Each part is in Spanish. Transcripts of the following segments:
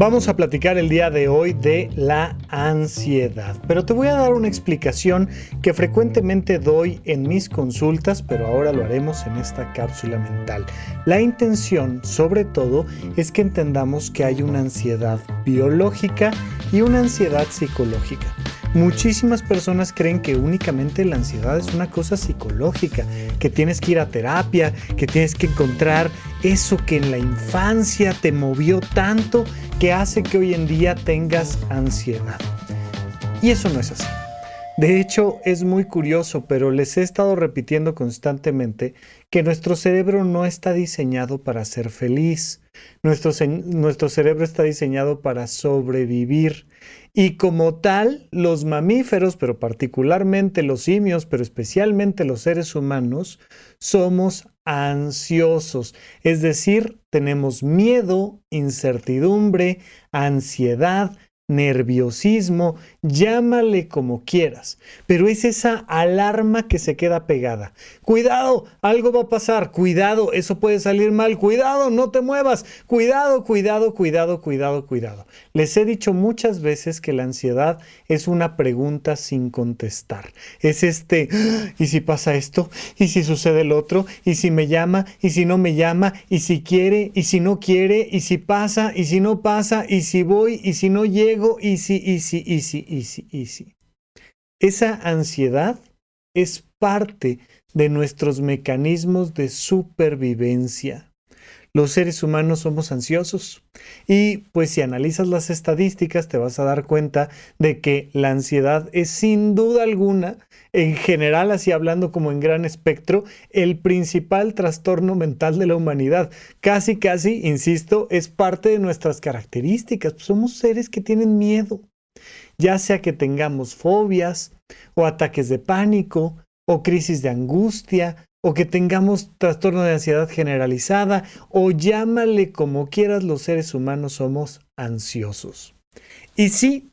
Vamos a platicar el día de hoy de la ansiedad, pero te voy a dar una explicación que frecuentemente doy en mis consultas, pero ahora lo haremos en esta cápsula mental. La intención, sobre todo, es que entendamos que hay una ansiedad biológica y una ansiedad psicológica. Muchísimas personas creen que únicamente la ansiedad es una cosa psicológica, que tienes que ir a terapia, que tienes que encontrar eso que en la infancia te movió tanto que hace que hoy en día tengas ansiedad. Y eso no es así. De hecho, es muy curioso, pero les he estado repitiendo constantemente que nuestro cerebro no está diseñado para ser feliz. Nuestro, nuestro, cerebro está diseñado para sobrevivir. Y como tal, los mamíferos, pero particularmente los simios, pero especialmente los seres humanos, somos ansiosos. Es decir, tenemos miedo, incertidumbre, ansiedad, nerviosismo, llámale como quieras, pero es esa alarma que se queda pegada. Cuidado, algo va a pasar, cuidado, eso puede salir mal, cuidado, no te muevas, cuidado, cuidado, cuidado, cuidado, cuidado. Les he dicho muchas veces que la ansiedad es una pregunta sin contestar. Es este, ¿y si pasa esto? ¿Y si sucede el otro? ¿Y si me llama? ¿Y si no me llama? ¿Y si quiere? ¿Y si no quiere? ¿Y si pasa? ¿Y si no pasa? ¿Y si voy? ¿Y si no llego? ¿Y si, y si, y si, y si, y si? Esa ansiedad es parte de nuestros mecanismos de supervivencia los seres humanos somos ansiosos. Y pues si analizas las estadísticas te vas a dar cuenta de que la ansiedad es sin duda alguna, en general así hablando como en gran espectro, el principal trastorno mental de la humanidad. Casi, casi, insisto, es parte de nuestras características. Somos seres que tienen miedo. Ya sea que tengamos fobias o ataques de pánico o crisis de angustia o que tengamos trastorno de ansiedad generalizada, o llámale como quieras, los seres humanos somos ansiosos. Y sí,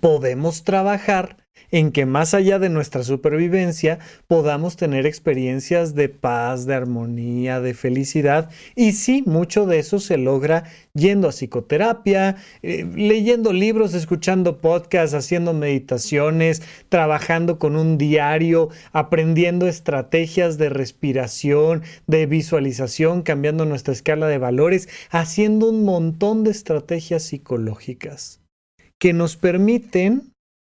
podemos trabajar en que más allá de nuestra supervivencia podamos tener experiencias de paz, de armonía, de felicidad. Y sí, mucho de eso se logra yendo a psicoterapia, eh, leyendo libros, escuchando podcasts, haciendo meditaciones, trabajando con un diario, aprendiendo estrategias de respiración, de visualización, cambiando nuestra escala de valores, haciendo un montón de estrategias psicológicas que nos permiten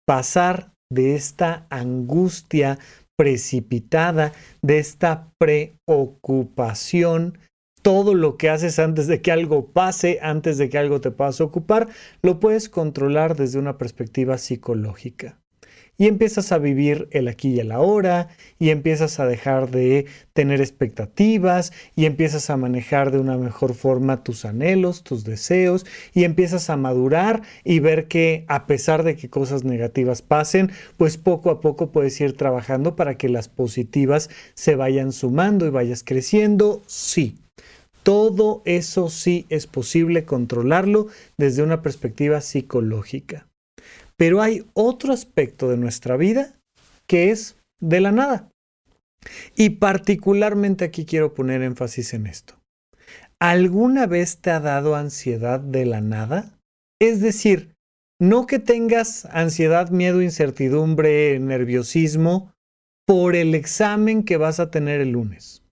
pasar de esta angustia precipitada, de esta preocupación, todo lo que haces antes de que algo pase, antes de que algo te pase ocupar, lo puedes controlar desde una perspectiva psicológica y empiezas a vivir el aquí y el ahora y empiezas a dejar de tener expectativas y empiezas a manejar de una mejor forma tus anhelos, tus deseos y empiezas a madurar y ver que a pesar de que cosas negativas pasen, pues poco a poco puedes ir trabajando para que las positivas se vayan sumando y vayas creciendo. Sí. Todo eso sí es posible controlarlo desde una perspectiva psicológica. Pero hay otro aspecto de nuestra vida que es de la nada. Y particularmente aquí quiero poner énfasis en esto. ¿Alguna vez te ha dado ansiedad de la nada? Es decir, no que tengas ansiedad, miedo, incertidumbre, nerviosismo por el examen que vas a tener el lunes.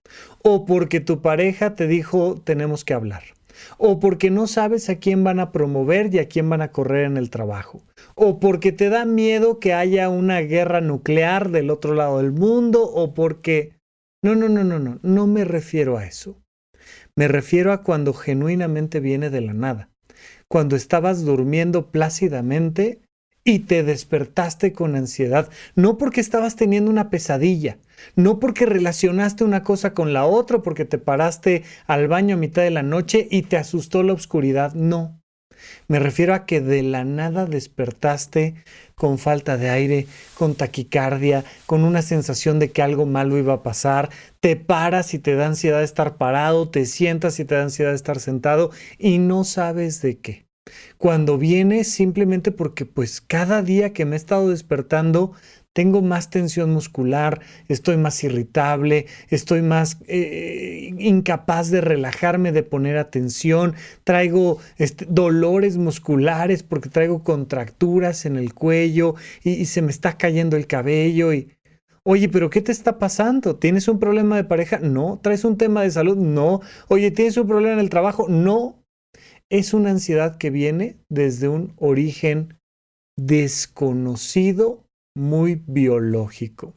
O porque tu pareja te dijo tenemos que hablar o porque no sabes a quién van a promover y a quién van a correr en el trabajo, o porque te da miedo que haya una guerra nuclear del otro lado del mundo, o porque... No, no, no, no, no, no me refiero a eso. Me refiero a cuando genuinamente viene de la nada, cuando estabas durmiendo plácidamente y te despertaste con ansiedad, no porque estabas teniendo una pesadilla, no porque relacionaste una cosa con la otra, porque te paraste al baño a mitad de la noche y te asustó la oscuridad, no. Me refiero a que de la nada despertaste con falta de aire, con taquicardia, con una sensación de que algo malo iba a pasar, te paras y te da ansiedad de estar parado, te sientas y te da ansiedad de estar sentado y no sabes de qué. Cuando viene simplemente porque pues cada día que me he estado despertando tengo más tensión muscular, estoy más irritable, estoy más eh, incapaz de relajarme, de poner atención, traigo este, dolores musculares porque traigo contracturas en el cuello y, se me está cayendo el cabello y... Oye, pero ¿qué te está pasando? ¿Tienes un problema de pareja? No. ¿Traes un tema de salud? No. Oye, ¿tienes un problema en el trabajo? No. Es una ansiedad que viene desde un origen desconocido muy biológico.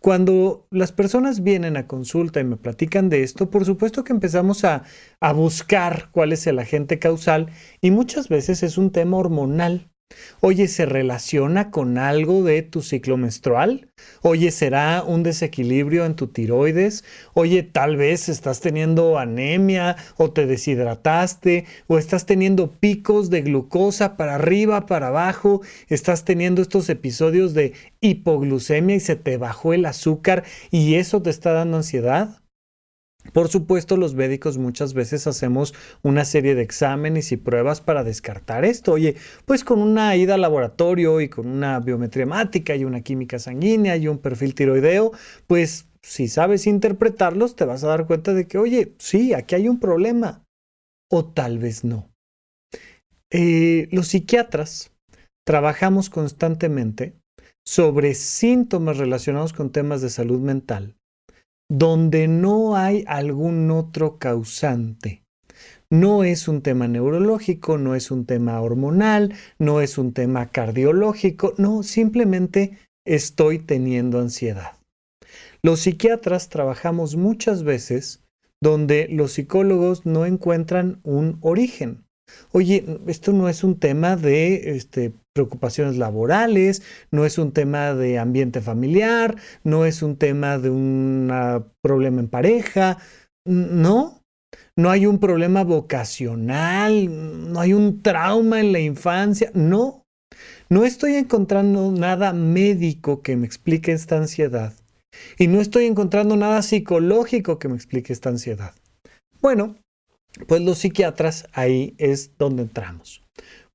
Cuando las personas vienen a consulta y me platican de esto, por supuesto que empezamos a, a, buscar cuál es el agente causal y muchas veces es un tema hormonal. Oye, ¿se relaciona con algo de tu ciclo menstrual? Oye, ¿será un desequilibrio en tu tiroides? Oye, tal vez estás teniendo anemia o te deshidrataste o estás teniendo picos de glucosa para arriba, para abajo, estás teniendo estos episodios de hipoglucemia y se te bajó el azúcar y eso te está dando ansiedad. Por supuesto, los médicos muchas veces hacemos una serie de exámenes y pruebas para descartar esto. Oye, pues con una ida al laboratorio y con una biometría hemática y una química sanguínea y un perfil tiroideo, pues si sabes interpretarlos, te vas a dar cuenta de que, oye, sí, aquí hay un problema. O tal vez no. Eh, los psiquiatras trabajamos constantemente sobre síntomas relacionados con temas de salud mental donde no hay algún otro causante. No es un tema neurológico, no es un tema hormonal, no es un tema cardiológico, no, simplemente estoy teniendo ansiedad. Los psiquiatras trabajamos muchas veces donde los psicólogos no encuentran un origen. Oye, esto no es un tema de este, preocupaciones laborales, no es un tema de ambiente familiar, no es un tema de un problema en pareja, no, no hay un problema vocacional, no hay un trauma en la infancia, no, no estoy encontrando nada médico que me explique esta ansiedad y no estoy encontrando nada psicológico que me explique esta ansiedad. Bueno, pues los psiquiatras ahí es donde entramos.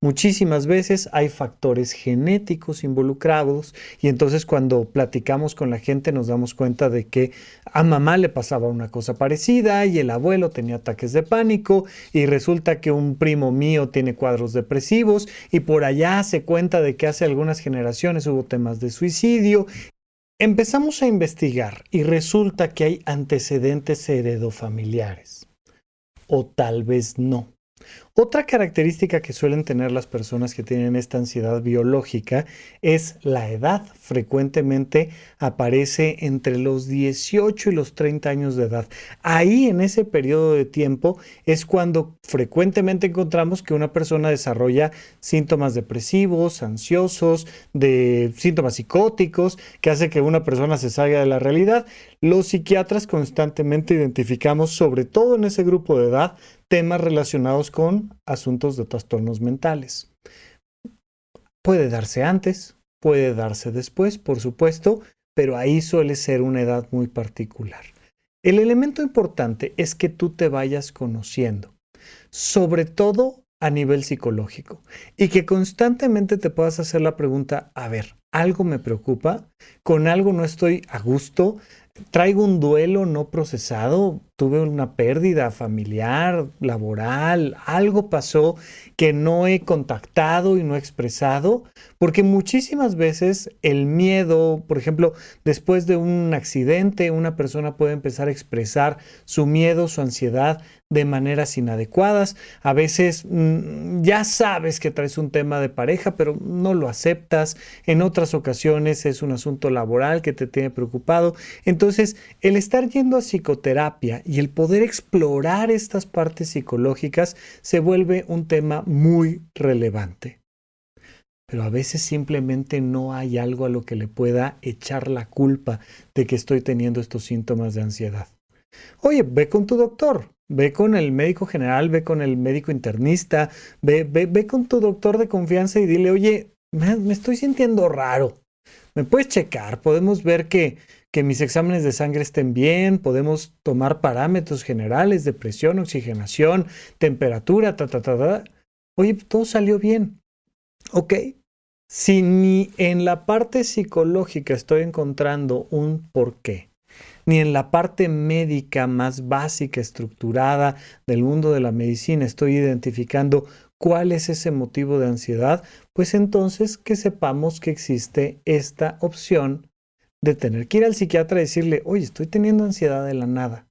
Muchísimas veces hay factores genéticos involucrados y entonces cuando platicamos con la gente nos damos cuenta de que a mamá le pasaba una cosa parecida y el abuelo tenía ataques de pánico y resulta que un primo mío tiene cuadros depresivos y por allá se cuenta de que hace algunas generaciones hubo temas de suicidio. Empezamos a investigar y resulta que hay antecedentes heredofamiliares o tal vez no. Otra característica que suelen tener las personas que tienen esta ansiedad biológica es la edad. Frecuentemente aparece entre los 18 y los 30 años de edad. Ahí en ese periodo de tiempo es cuando frecuentemente encontramos que una persona desarrolla síntomas depresivos, ansiosos, de síntomas psicóticos, que hace que una persona se salga de la realidad. Los psiquiatras constantemente identificamos, sobre todo en ese grupo de edad, temas relacionados con asuntos de trastornos mentales. Puede darse antes, puede darse después, por supuesto, pero ahí suele ser una edad muy particular. El elemento importante es que tú te vayas conociendo, sobre todo a nivel psicológico, y que constantemente te puedas hacer la pregunta, a ver, algo me preocupa, con algo no estoy a gusto, traigo un duelo no procesado, tuve una pérdida familiar, laboral, algo pasó que no he contactado y no he expresado, porque muchísimas veces el miedo, por ejemplo, después de un accidente, una persona puede empezar a expresar su miedo, su ansiedad de maneras inadecuadas. A veces mm, ya sabes que traes un tema de pareja, pero no lo aceptas. En otras ocasiones es un asunto laboral que te tiene preocupado. Entonces, el estar yendo a psicoterapia y el poder explorar estas partes psicológicas se vuelve un tema muy relevante. Pero a veces simplemente no hay algo a lo que le pueda echar la culpa de que estoy teniendo estos síntomas de ansiedad. Oye, ve con tu doctor, ve con el médico general, ve con el médico internista, ve, ve, con tu doctor de confianza y dile, oye, me estoy sintiendo raro. ¿Me puedes checar? Podemos ver que, que mis exámenes de sangre estén bien, podemos tomar parámetros generales de presión, oxigenación, temperatura, ta, ta, ta, ta. Oye, todo salió bien. Ok, Si ni en la parte psicológica estoy encontrando un porqué, ni en la parte médica más básica, estructurada del mundo de la medicina estoy identificando cuál es ese motivo de ansiedad, pues entonces que sepamos que existe esta opción de tener que ir al psiquiatra y decirle, oye, estoy teniendo ansiedad de la nada.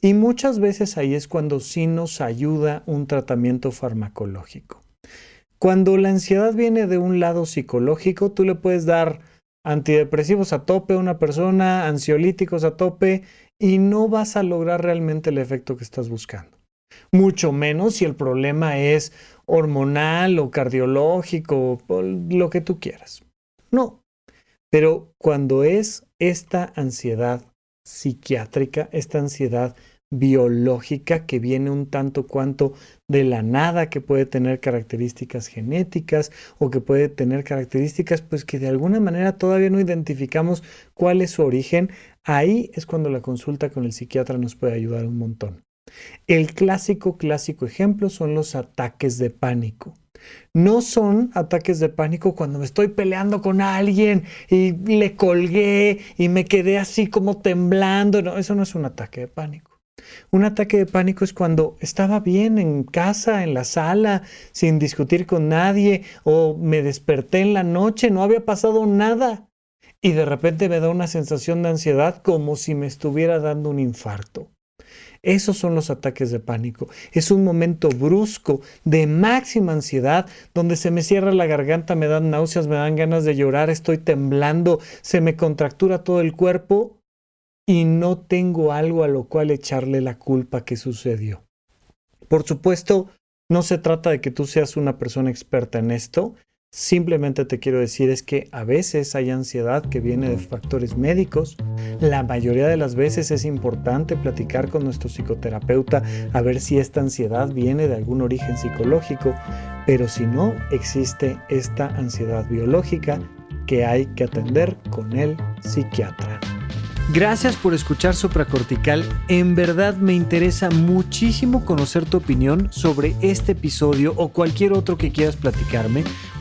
Y muchas veces ahí es cuando sí nos ayuda un tratamiento farmacológico. Cuando la ansiedad viene de un lado psicológico, tú le puedes dar antidepresivos a tope a una persona, ansiolíticos a tope, y no vas a lograr realmente el efecto que estás buscando. Mucho menos si el problema es hormonal o cardiológico o lo que tú quieras. No. Pero cuando es esta ansiedad psiquiátrica, esta ansiedad biológica que viene un tanto cuanto de la nada, que puede tener características genéticas o que puede tener características pues que de alguna manera todavía no identificamos cuál es su origen, ahí es cuando la consulta con el psiquiatra nos puede ayudar un montón. El clásico, clásico ejemplo son los ataques de pánico. No son ataques de pánico cuando me estoy peleando con alguien y le colgué y me quedé así como temblando. No, eso no es un ataque de pánico. Un ataque de pánico es cuando estaba bien en casa, en la sala, sin discutir con nadie, o me desperté en la noche, no había pasado nada. Y de repente me da una sensación de ansiedad como si me estuviera dando un infarto. Esos son los ataques de pánico. Es un momento brusco de máxima ansiedad donde se me cierra la garganta, me dan náuseas, me dan ganas de llorar, estoy temblando, se me contractura todo el cuerpo y no tengo algo a lo cual echarle la culpa que sucedió. Por supuesto, no se trata de que tú seas una persona experta en esto, simplemente te quiero decir es que a veces hay ansiedad que viene de factores médicos. La mayoría de las veces es importante platicar con nuestro psicoterapeuta a ver si esta ansiedad viene de algún origen psicológico, pero si no, existe esta ansiedad biológica que hay que atender con el psiquiatra. Gracias por escuchar Supracortical. En verdad me interesa muchísimo conocer tu opinión sobre este episodio o cualquier otro que quieras platicarme.